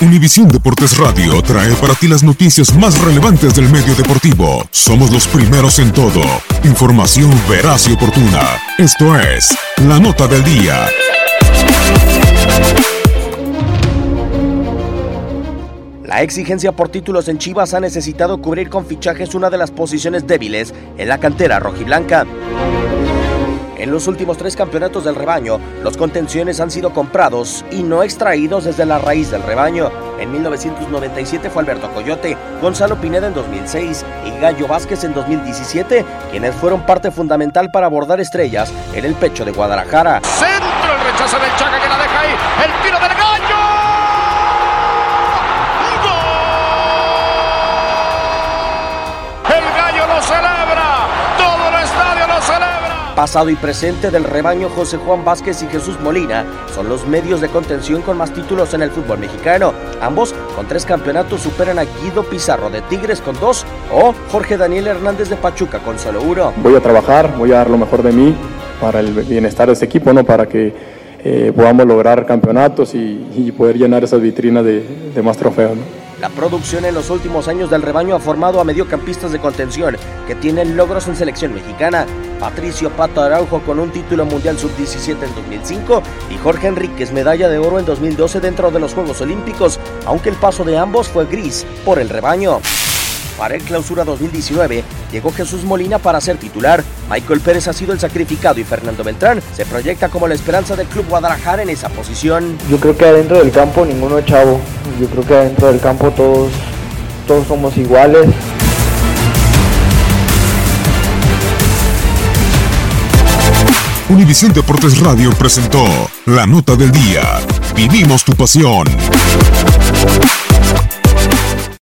Univisión Deportes Radio trae para ti las noticias más relevantes del medio deportivo. Somos los primeros en todo. Información veraz y oportuna. Esto es La Nota del Día. La exigencia por títulos en Chivas ha necesitado cubrir con fichajes una de las posiciones débiles en la cantera rojiblanca. En los últimos tres campeonatos del rebaño, los contenciones han sido comprados y no extraídos desde la raíz del rebaño. En 1997 fue Alberto Coyote, Gonzalo Pineda en 2006 y Gallo Vázquez en 2017, quienes fueron parte fundamental para abordar estrellas en el pecho de Guadalajara. Centro, el rechazo del Chaca que la deja ahí, el tiro del Gallo. Pasado y presente del rebaño José Juan Vázquez y Jesús Molina son los medios de contención con más títulos en el fútbol mexicano. Ambos con tres campeonatos superan a Guido Pizarro de Tigres con dos o Jorge Daniel Hernández de Pachuca con solo uno. Voy a trabajar, voy a dar lo mejor de mí para el bienestar de este equipo, ¿no? para que eh, podamos lograr campeonatos y, poder llenar esas vitrinas de, más trofeos. La producción en los últimos años del rebaño ha formado a mediocampistas de contención que tienen logros en selección mexicana. Patricio Pato Araujo con un título mundial sub-17 en 2005 y Jorge Enríquez medalla de oro en 2012 dentro de los Juegos Olímpicos, aunque el paso de ambos fue gris por el rebaño. Para el clausura 2019 llegó Jesús Molina para ser titular. Michael Pérez ha sido el sacrificado y Fernando Beltrán se proyecta como la esperanza del Club Guadalajara en esa posición. Yo creo que adentro del campo ninguno es chavo. Yo creo que adentro del campo todos, todos somos iguales. Univisión Deportes Radio presentó la nota del día. Vivimos tu pasión.